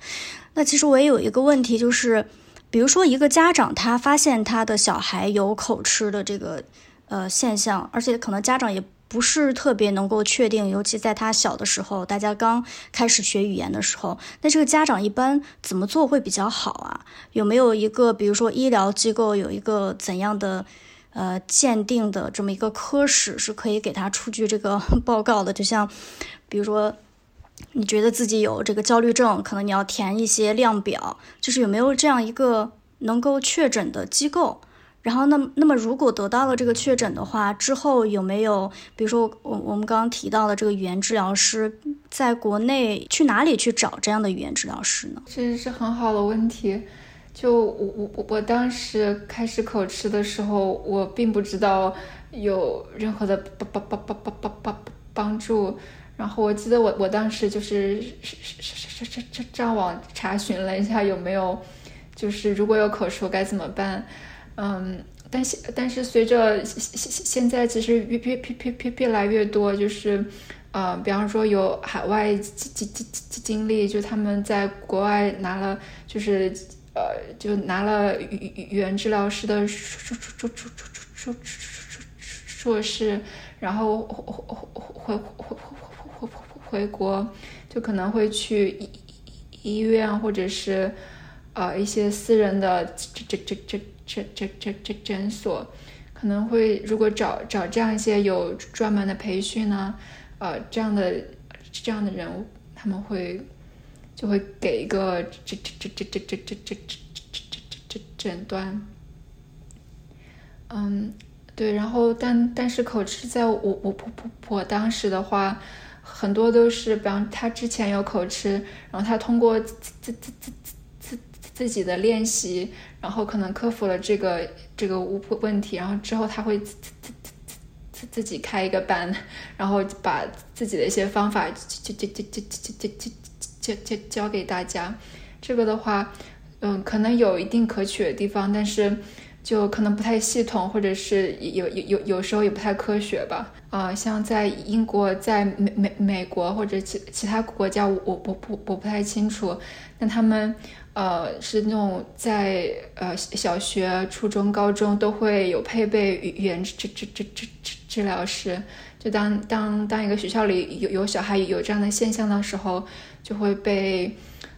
那其实我也有一个问题就是。比如说，一个家长他发现他的小孩有口吃的这个呃现象，而且可能家长也不是特别能够确定，尤其在他小的时候，大家刚开始学语言的时候，那这个家长一般怎么做会比较好啊？有没有一个，比如说医疗机构有一个怎样的呃鉴定的这么一个科室是可以给他出具这个 [LAUGHS] 报告的？就像比如说。你觉得自己有这个焦虑症，可能你要填一些量表，就是有没有这样一个能够确诊的机构？然后，那那么如果得到了这个确诊的话，之后有没有，比如说我我们刚刚提到的这个语言治疗师，在国内去哪里去找这样的语言治疗师呢？这是很好的问题。就我我我我当时开始口吃的时候，我并不知道有任何的帮帮帮帮帮帮帮帮助。然后我记得我我当时就是上上上上网查询了一下有没有，就是如果有口述该怎么办，嗯，但是但是随着现现现在其实越越越越越来越多，就是呃，比方说有海外经经经经历，就他们在国外拿了就是呃就拿了语言治疗师的硕硕硕硕硕硕硕硕士，然后回回回回。回国就可能会去医医院或者是呃一些私人的这这这这这这这这诊所，可能会如果找找这样一些有专门的培训呢，呃这样的这样的人，他们会就会给一个这这这这这这这这这这这这诊断。嗯，对，然后但但是口吃在我我我我我当时的话。很多都是，比方他之前有口吃，然后他通过自自自自自自己的练习，然后可能克服了这个这个问问题，然后之后他会自自自自自自己开一个班，然后把自己的一些方法教教教教教教教教教教给大家。这个的话，嗯，可能有一定可取的地方，但是。就可能不太系统，或者是有有有有时候也不太科学吧。啊，像在英国、在美美美国或者其其他国家，我我不我不太清楚。那他们呃是那种在呃小学、初中、高中都会有配备语言治治治治治治疗师。就当当当一个学校里有有小孩有这样的现象的时候，就会被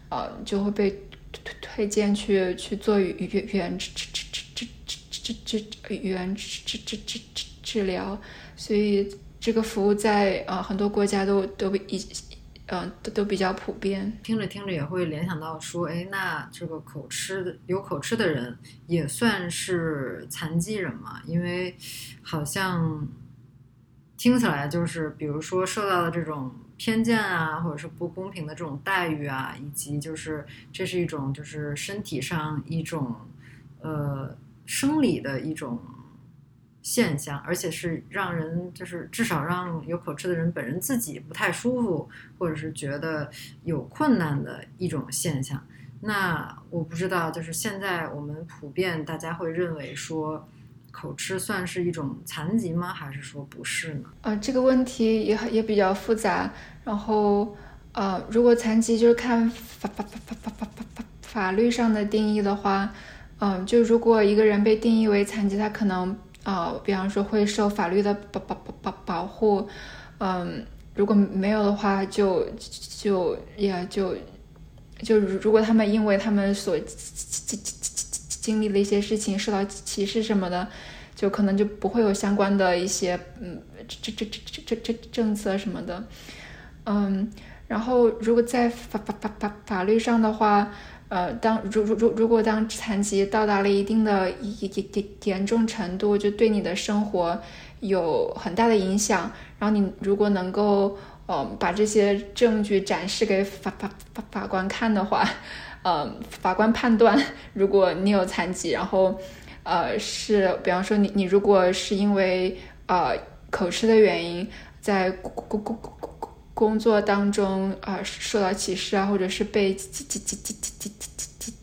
呃就会被推推荐去去做语语言治治治治。治治语言治治治治治疗，所以这个服务在呃很多国家都都一嗯都都比较普遍。听着听着也会联想到说，哎，那这个口吃的有口吃的人也算是残疾人嘛？因为好像听起来就是，比如说受到的这种偏见啊，或者是不公平的这种待遇啊，以及就是这是一种就是身体上一种呃。生理的一种现象，而且是让人就是至少让有口吃的人本人自己不太舒服，或者是觉得有困难的一种现象。那我不知道，就是现在我们普遍大家会认为说口吃算是一种残疾吗？还是说不是呢？呃，这个问题也也比较复杂。然后呃，如果残疾就是看法法法法法法法法律上的定义的话。嗯，就如果一个人被定义为残疾，他可能呃，比方说会受法律的保保保保保护。嗯，如果没有的话，就就也就就如果他们因为他们所经经经经历了一些事情，受到歧视什么的，就可能就不会有相关的一些嗯这这这这这这政策什么的，嗯，然后如果在法法法法法律上的话，呃，当如如如如果当残疾到达了一定的严严严重程度，就对你的生活有很大的影响，然后你如果能够。嗯，把这些证据展示给法法法法官看的话，呃，法官判断，如果你有残疾，然后，呃，是，比方说你你如果是因为呃口吃的原因，在工工工工工作当中啊受到歧视啊，或者是被解解解解解解解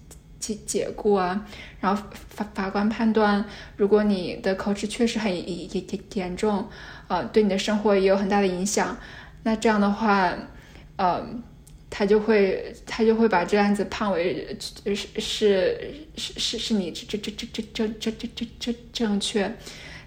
解解雇啊，然后法法官判断，如果你的口吃确实很严严严重，呃，对你的生活也有很大的影响。那这样的话，呃，他就会他就会把这案子判为是是是是是你这这这这这这这这这正确，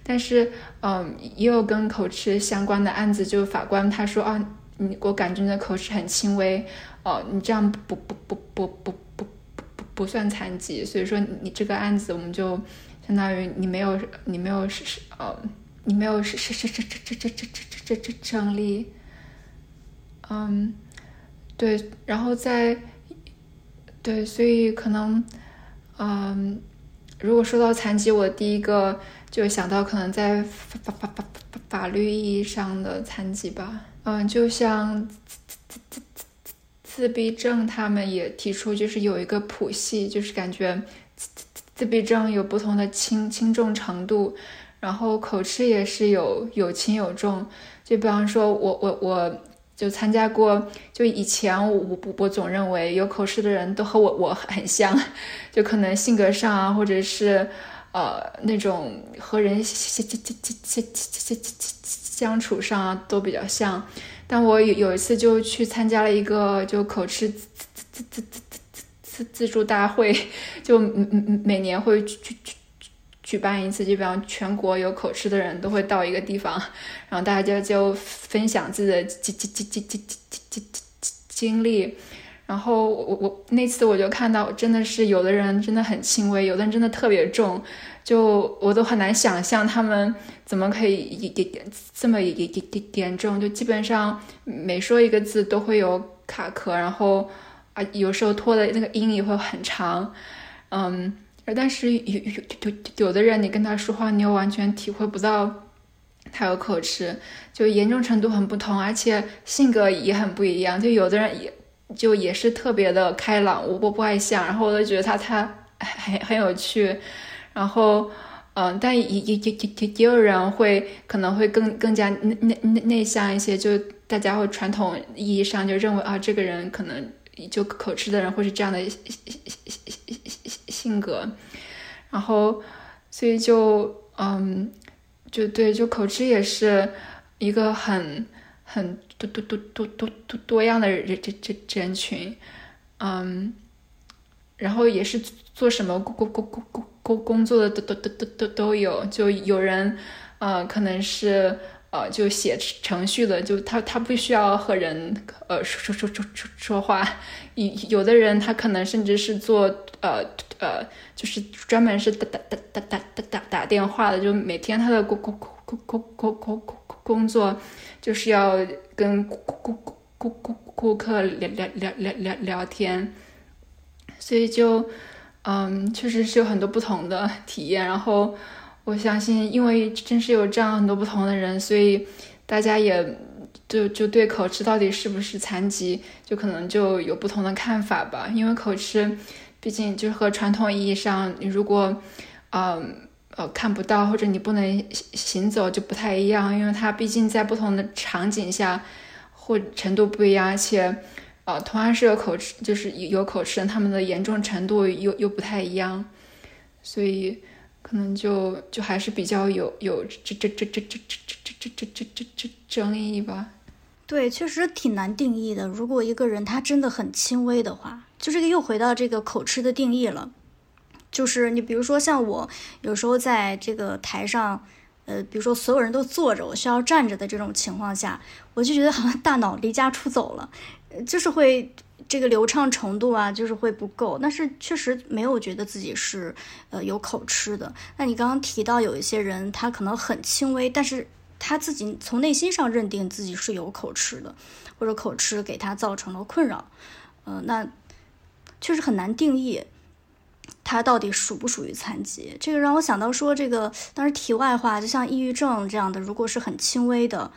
但是嗯，也有跟口吃相关的案子，就法官他说啊，你我感觉你的口齿很轻微，哦，你这样不不不不不不不不不算残疾，所以说你这个案子我们就相当于你没有你没有是是呃你没有是是是这这这这这这这这成立。嗯，对，然后在，对，所以可能，嗯，如果说到残疾，我第一个就想到可能在法法法法法律意义上的残疾吧。嗯，就像自自自自自闭症，他们也提出就是有一个谱系，就是感觉自自自闭症有不同的轻轻重程度，然后口吃也是有有轻有重。就比方说，我我我。就参加过，就以前我我我总认为有口吃的人都和我我很像，就可能性格上啊，或者是呃那种和人相处上都比较像。但我有有一次就去参加了一个就口吃自自自自自自自自助大会，就每每年会去去去。举办一次，就比方全国有口吃的人都会到一个地方，然后大家就分享自己的经经经经经经经经经经历。然后我我那次我就看到，真的是有的人真的很轻微，有的人真的特别重，就我都很难想象他们怎么可以一点点这么也也也严重，就基本上每说一个字都会有卡壳，然后啊有时候拖的那个音也会很长，嗯。但是有有有有的人，你跟他说话，你又完全体会不到他有口吃，就严重程度很不同，而且性格也很不一样。就有的人也就也是特别的开朗，我不外向，然后我都觉得他他很很有趣。然后嗯，但也也也也也也有人会可能会更更加内内内向一些，就大家会传统意义上就认为啊，这个人可能就口吃的人会是这样的。性性格，然后，所以就，嗯，就对，就口吃也是一个很很多多多多多多多样的人这这人群，嗯，然后也是做什么工工工工工工工作的都都都都都都有，就有人，呃，可能是。呃，就写程序的，就他他不需要和人呃说说说说说话，有有的人他可能甚至是做呃呃，就是专门是打打打打打打打打电话的，就每天他的工工工工工工工工作就是要跟顾顾顾顾顾顾客聊聊聊聊聊聊天，所以就嗯，确实是有很多不同的体验，然后。我相信，因为真是有这样很多不同的人，所以大家也就就对口吃到底是不是残疾，就可能就有不同的看法吧。因为口吃，毕竟就是和传统意义上，你如果，嗯呃看不到或者你不能行走就不太一样，因为它毕竟在不同的场景下或程度不一样，而且，呃，同样是有口吃，就是有口吃，他们的严重程度又又不太一样，所以。可能就就还是比较有有这这这这这这这这这这这这这争议吧。对，确实挺难定义的。如果一个人他真的很轻微的话，就这个又回到这个口吃的定义了。就是你比如说像我有时候在这个台上，呃，比如说所有人都坐着，我需要站着的这种情况下，我就觉得好像大脑离家出走了，就是会这个流畅程度啊，就是会不够。但是确实没有觉得自己是呃有口吃的。那你刚刚提到有一些人，他可能很轻微，但是他自己从内心上认定自己是有口吃的，或者口吃给他造成了困扰，呃，那确实很难定义他到底属不属于残疾。这个让我想到说，这个当然题外话，就像抑郁症这样的，如果是很轻微的。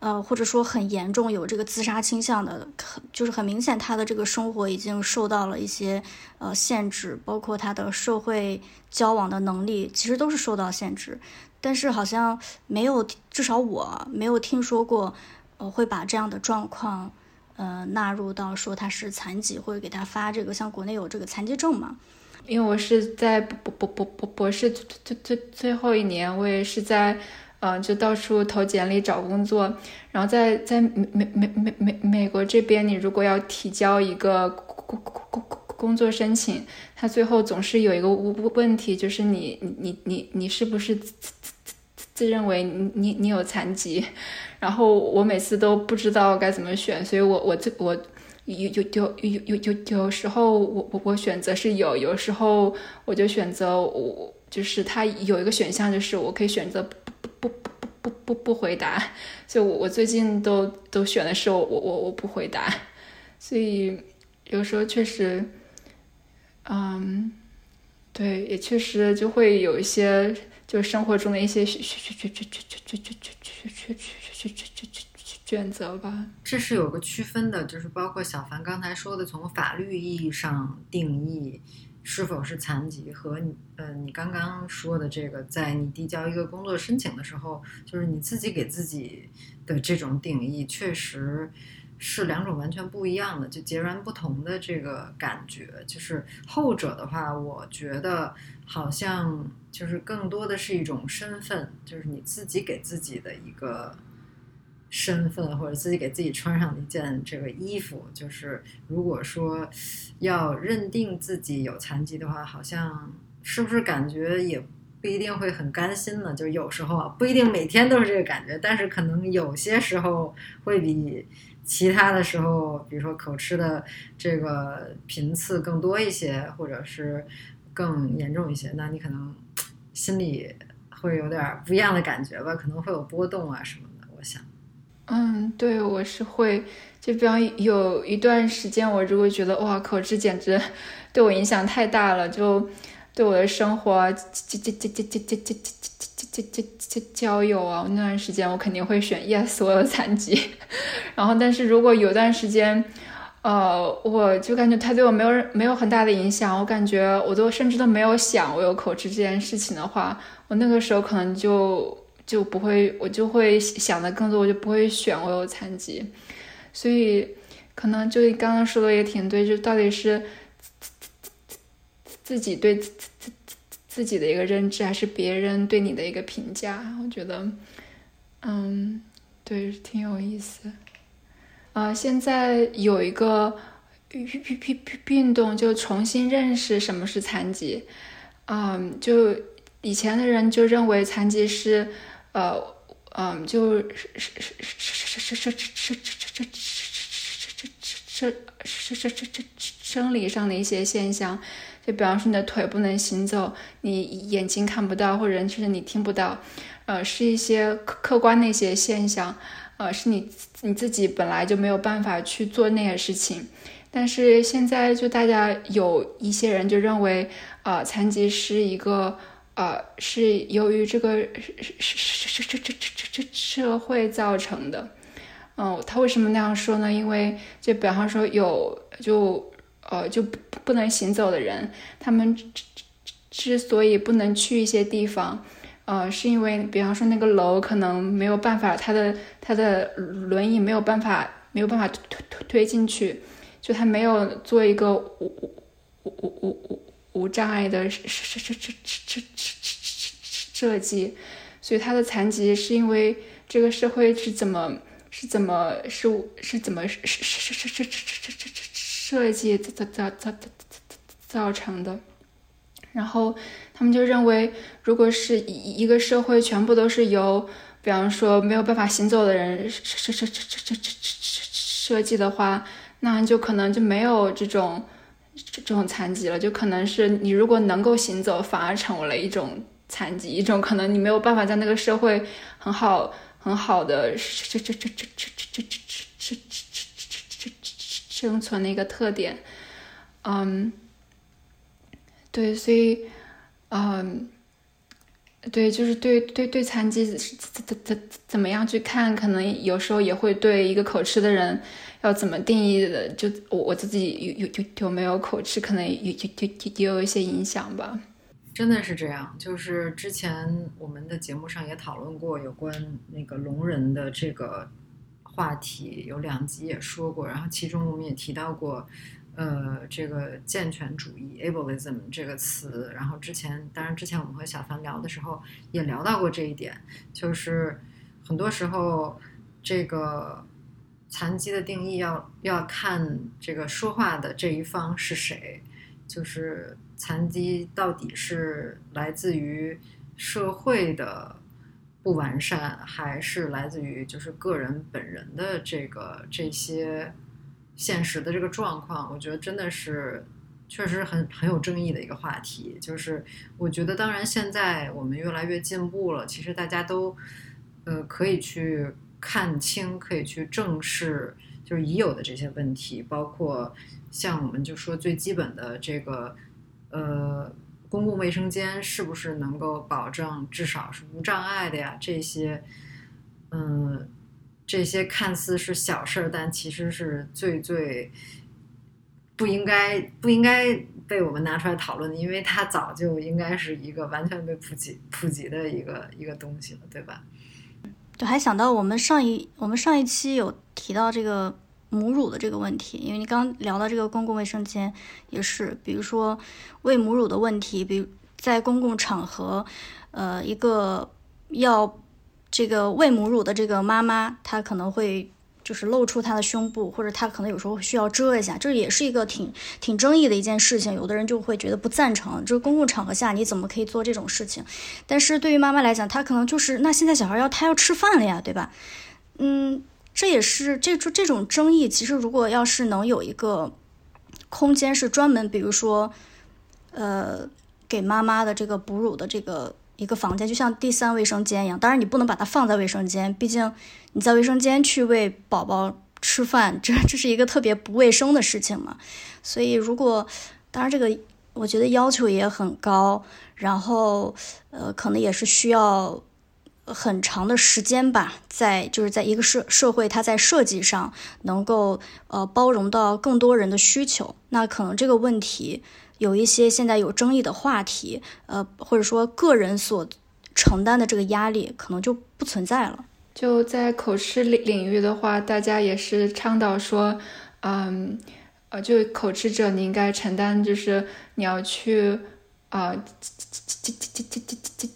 呃，或者说很严重，有这个自杀倾向的，很就是很明显，他的这个生活已经受到了一些呃限制，包括他的社会交往的能力，其实都是受到限制。但是好像没有，至少我没有听说过，呃，会把这样的状况呃纳入到说他是残疾，或者给他发这个像国内有这个残疾证嘛？因为我是在博博博博博士最最最最后一年，我也是在。嗯，就到处投简历找工作，然后在在美美美美美美国这边，你如果要提交一个工工工工工作申请，他最后总是有一个问问题，就是你你你你你是不是自自自自认为你你你有残疾？[LAUGHS] 然后我每次都不知道该怎么选，所以我我这我有有有有有有有时候我我我选择是有，有时候我就选择我就是他有一个选项，就是我可以选择。不不回答，所以我我最近都都选的是我我我我不回答，所以有时候确实，嗯，对，也确实就会有一些就生活中的一些选选选选选选选选选选选选选选择吧。这是有个区分的，就是包括小凡刚才说的，从法律意义上定义。是否是残疾和你呃，你刚刚说的这个，在你递交一个工作申请的时候，就是你自己给自己的这种定义，确实是两种完全不一样的，就截然不同的这个感觉。就是后者的话，我觉得好像就是更多的是一种身份，就是你自己给自己的一个。身份或者自己给自己穿上一件这个衣服，就是如果说要认定自己有残疾的话，好像是不是感觉也不一定会很甘心呢？就有时候啊，不一定每天都是这个感觉，但是可能有些时候会比其他的时候，比如说口吃的这个频次更多一些，或者是更严重一些，那你可能心里会有点不一样的感觉吧？可能会有波动啊什么的，我想。嗯，对，我是会，就比方有一段时间，我如果觉得哇，口吃简直对我影响太大了，就对我的生活、交交交交交交交交交交交交友啊，那段时间我肯定会选 yes，我有残疾。[LAUGHS] 然后，但是如果有段时间，呃，我就感觉他对我没有没有很大的影响，我感觉我都甚至都没有想我有口吃这件事情的话，我那个时候可能就。就不会，我就会想的更多，我就不会选我有残疾，所以可能就刚刚说的也挺对，就到底是自己对自自自己的一个认知，还是别人对你的一个评价？我觉得，嗯，对，挺有意思。啊，现在有一个运运运运动，就重新认识什么是残疾。嗯，就以前的人就认为残疾是。呃，嗯，就是是是是是是是是是是是是是是是是是生理上的一些现象，就比方说你的腿不能行走，你眼睛看不到，或者甚至你听不到，呃，是一些客客观的一些现象，呃，是你你自己本来就没有办法去做那些事情，但是现在就大家有一些人就认为，呃，残疾是一个。呃，是由于这个是是是是这这这这这社会造成的。嗯，他为什么那样说呢？因为就比方说有就呃就不能行走的人，他们之之所以不能去一些地方，呃，是因为比方说那个楼可能没有办法，他的他的轮椅没有办法没有办法推推推进去，就他没有做一个无无无无无。无障碍的设设设设设设设计，所以他的残疾是因为这个社会是怎么是怎么是是怎么是是是是是是是是设计造造造造造造成的。然后他们就认为，如果是一一个社会全部都是由，比方说没有办法行走的人设设设设设设设设计的话，那就可能就没有这种。这种残疾了，就可能是你如果能够行走，反而成为了一种残疾，一种可能你没有办法在那个社会很好很好的这这这这这这这生存的一个特点。嗯，对，所以，嗯。对，就是对对对残疾怎怎怎怎么样去看，可能有时候也会对一个口吃的人要怎么定义的，就我我自己有有有有没有口吃，可能有有有也有一些影响吧。真的是这样，就是之前我们的节目上也讨论过有关那个聋人的这个话题，有两集也说过，然后其中我们也提到过。呃，这个健全主义 （ableism） 这个词，然后之前，当然之前我们和小凡聊的时候也聊到过这一点，就是很多时候这个残疾的定义要要看这个说话的这一方是谁，就是残疾到底是来自于社会的不完善，还是来自于就是个人本人的这个这些。现实的这个状况，我觉得真的是确实很很有争议的一个话题。就是我觉得，当然现在我们越来越进步了，其实大家都呃可以去看清，可以去正视，就是已有的这些问题，包括像我们就说最基本的这个呃公共卫生间是不是能够保证至少是无障碍的呀？这些嗯。这些看似是小事儿，但其实是最最不应该不应该被我们拿出来讨论的，因为它早就应该是一个完全被普及普及的一个一个东西了，对吧？就还想到我们上一我们上一期有提到这个母乳的这个问题，因为你刚聊到这个公共卫生间也是，比如说喂母乳的问题，比如在公共场合，呃，一个要。这个喂母乳的这个妈妈，她可能会就是露出她的胸部，或者她可能有时候需要遮一下，这也是一个挺挺争议的一件事情。有的人就会觉得不赞成，这个公共场合下你怎么可以做这种事情？但是对于妈妈来讲，她可能就是那现在小孩要他要吃饭了呀，对吧？嗯，这也是这这这种争议，其实如果要是能有一个空间是专门，比如说呃给妈妈的这个哺乳的这个。一个房间就像第三卫生间一样，当然你不能把它放在卫生间，毕竟你在卫生间去喂宝宝吃饭，这这是一个特别不卫生的事情嘛。所以如果，当然这个我觉得要求也很高，然后呃可能也是需要很长的时间吧，在就是在一个社社会，它在设计上能够呃包容到更多人的需求，那可能这个问题。有一些现在有争议的话题，呃，或者说个人所承担的这个压力，可能就不存在了。就在口吃领领域的话，大家也是倡导说，嗯，呃，就口吃者你应该承担，就是你要去啊，教教教教教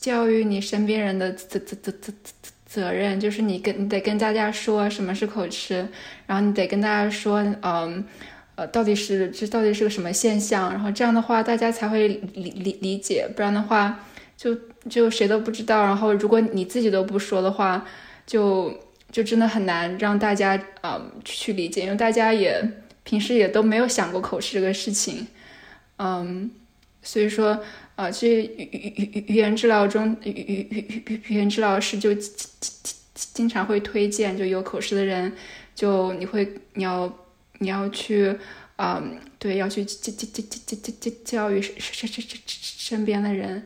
教育你身边人的责责责责责责任，就是你跟你得跟大家说什么是口吃，然后你得跟大家说，嗯。呃，到底是这到底是个什么现象？然后这样的话，大家才会理理理解，不然的话，就就谁都不知道。然后如果你自己都不说的话，就就真的很难让大家啊去理解，因为大家也平时也都没有想过口吃这个事情。嗯，所以说啊，这语语语语言治疗中，语语语语语言治疗师就经常会推荐，就有口吃的人，就你会你要。你要去，嗯，对，要去教教教教教教教育身身身身身边的人，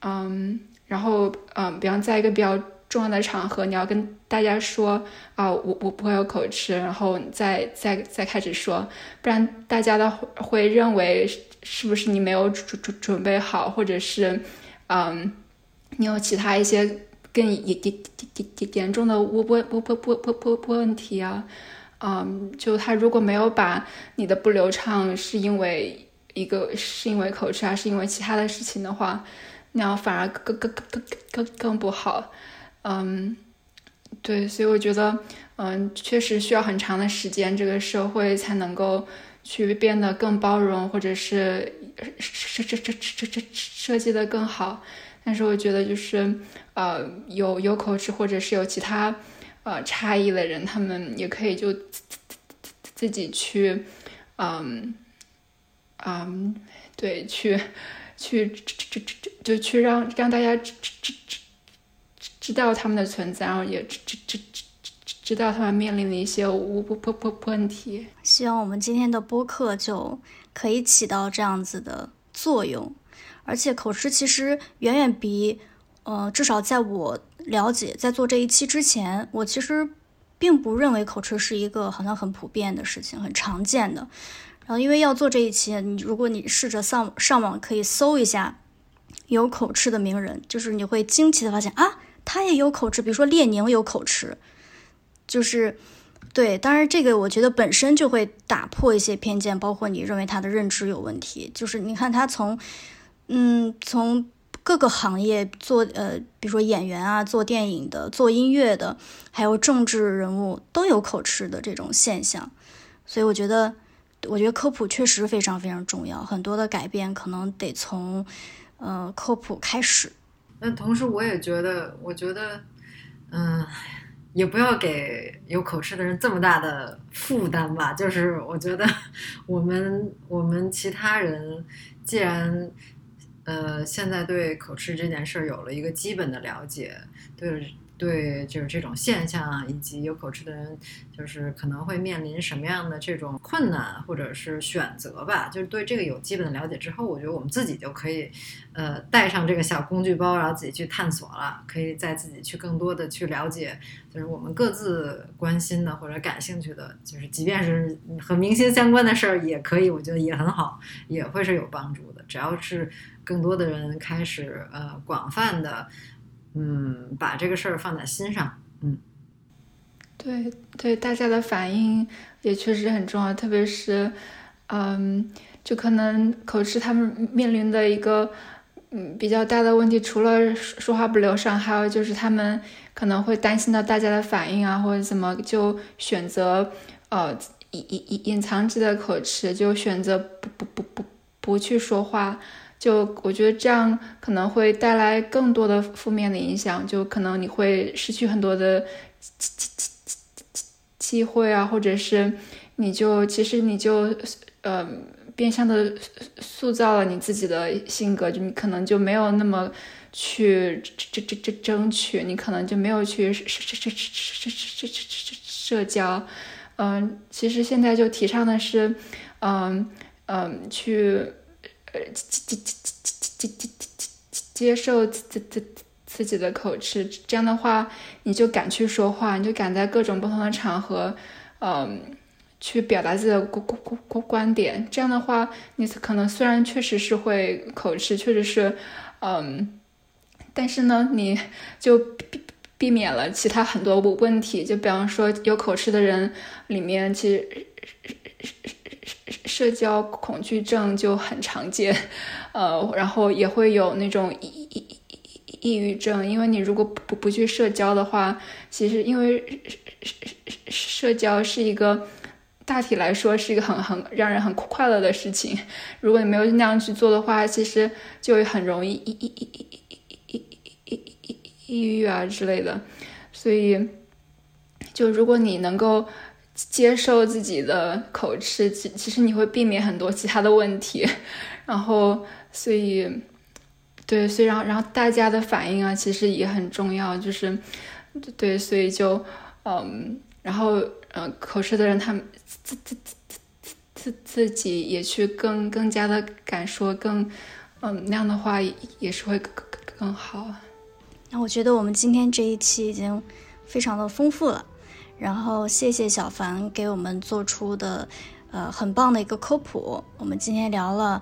嗯，然后，嗯，比方在一个比较重要的场合，你要跟大家说，啊，我我不会有口吃，然后再再再开始说，不然大家的会认为是不是你没有准准准备好，或者是，嗯，你有其他一些更严严严严严重的问问问问问问问题啊。嗯，就他如果没有把你的不流畅是因为一个是因为口吃还是因为其他的事情的话，那样反而更更更更更更不好。嗯，对，所以我觉得，嗯，确实需要很长的时间，这个社会才能够去变得更包容，或者是设设设设设设计的更好。但是我觉得，就是呃，有有口吃或者是有其他。呃，差异的人，他们也可以就自己去，嗯嗯，对，去去这这这就去让让大家知知知知道他们的存在，然后也知知知知道他们面临的一些无不不不问题。希望我们今天的播客就可以起到这样子的作用，而且口吃其实远远比，呃，至少在我了解，在做这一期之前，我其实。并不认为口吃是一个好像很普遍的事情，很常见的。然后，因为要做这一期，你如果你试着上上网可以搜一下有口吃的名人，就是你会惊奇的发现啊，他也有口吃。比如说列宁有口吃，就是对。当然，这个我觉得本身就会打破一些偏见，包括你认为他的认知有问题。就是你看他从，嗯，从。各个行业做呃，比如说演员啊，做电影的，做音乐的，还有政治人物都有口吃的这种现象，所以我觉得，我觉得科普确实非常非常重要，很多的改变可能得从呃科普开始。那同时我也觉得，我觉得，嗯，也不要给有口吃的人这么大的负担吧。就是我觉得，[LAUGHS] 我们我们其他人既然。呃，现在对口吃这件事儿有了一个基本的了解，对对，就是这种现象，以及有口吃的人，就是可能会面临什么样的这种困难或者是选择吧。就是对这个有基本的了解之后，我觉得我们自己就可以，呃，带上这个小工具包，然后自己去探索了，可以再自己去更多的去了解，就是我们各自关心的或者感兴趣的，就是即便是和明星相关的事儿，也可以，我觉得也很好，也会是有帮助的，只要是。更多的人开始呃广泛的嗯把这个事儿放在心上，嗯，对对，大家的反应也确实很重要，特别是嗯，就可能口吃他们面临的一个嗯比较大的问题，除了说话不流畅，还有就是他们可能会担心到大家的反应啊，或者怎么就选择呃隐隐隐隐藏自己的口吃，就选择不不不不不去说话，就我觉得这样可能会带来更多的负面的影响，就可能你会失去很多的机机机机机会啊，或者是你就其实你就呃变相的塑造了你自己的性格，就你可能就没有那么。去争争争争取，你可能就没有去社社社社社社社社社社交。嗯，其实现在就提倡的是，嗯，嗯，去呃接接接接接接接受自自自己的口吃，这样的话你就敢去说话，你就敢在各种不同的场合，嗯，去表达自己的观观观观点。这样的话，你可能虽然确实是会口吃，确实是，嗯，但是呢，你就避避免了其他很多问题。就比方说，有口吃的人里面，其实。社交恐惧症就很常见，呃，然后也会有那种抑抑抑抑郁症，因为你如果不不去社交的话，其实因为社交是一个大体来说是一个很很让人很快乐的事情，如果你没有那样去做的话，其实就很容易抑抑抑抑抑抑抑抑抑郁啊之类的，所以就如果你能够。接受自己的口吃，其其实你会避免很多其他的问题，[LAUGHS] 然后所以，对，所以然后然后大家的反应啊，其实也很重要，就是对，所以就嗯，然后呃，口吃的人他们自自自自自自己也去更更加的敢说，更嗯那样的话也是会更更好。那我觉得我们今天这一期已经非常的丰富了。然后谢谢小凡给我们做出的，呃，很棒的一个科普。我们今天聊了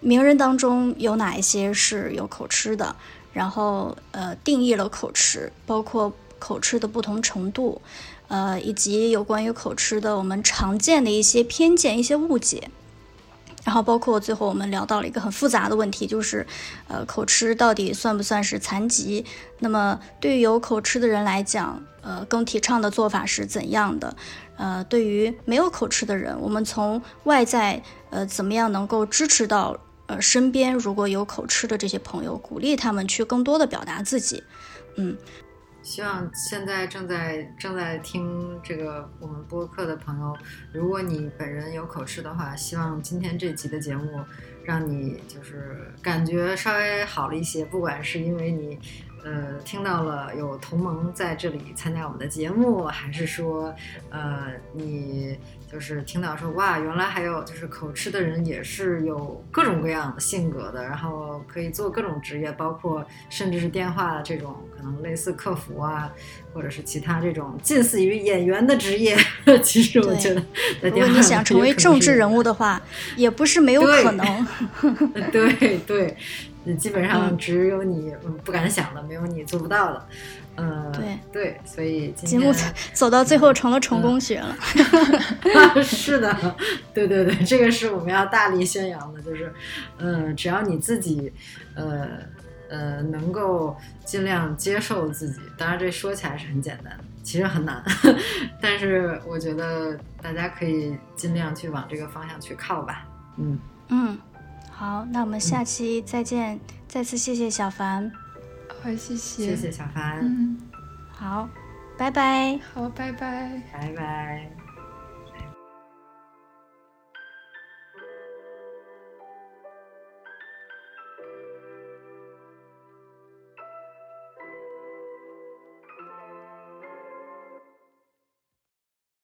名人当中有哪一些是有口吃的，然后呃，定义了口吃，包括口吃的不同程度，呃，以及有关于口吃的我们常见的一些偏见、一些误解。然后包括最后我们聊到了一个很复杂的问题，就是，呃，口吃到底算不算是残疾？那么对于有口吃的人来讲，呃，更提倡的做法是怎样的？呃，对于没有口吃的人，我们从外在，呃，怎么样能够支持到，呃，身边如果有口吃的这些朋友，鼓励他们去更多的表达自己，嗯。希望现在正在正在听这个我们播客的朋友，如果你本人有口吃的话，希望今天这集的节目让你就是感觉稍微好了一些，不管是因为你。呃，听到了有同盟在这里参加我们的节目，还是说，呃，你就是听到说，哇，原来还有就是口吃的人也是有各种各样的性格的，然后可以做各种职业，包括甚至是电话这种可能类似客服啊，或者是其他这种近似于演员的职业。[LAUGHS] 其实我觉得，如果你想成为政治人物的话，也不是没有可能。对 [LAUGHS] 对。基本上只有你不敢想的，没有你做不到的。嗯，对对，所以节目 [LAUGHS] 走到最后成了成功学了。[LAUGHS] [LAUGHS] 是的，对对对，这个是我们要大力宣扬的，就是，嗯，只要你自己，呃呃，能够尽量接受自己。当然，这说起来是很简单，其实很难。但是我觉得大家可以尽量去往这个方向去靠吧。嗯嗯。好，那我们下期再见。再次谢谢小凡，好，谢谢，谢谢小凡。嗯，好，拜拜。好，拜拜，拜拜。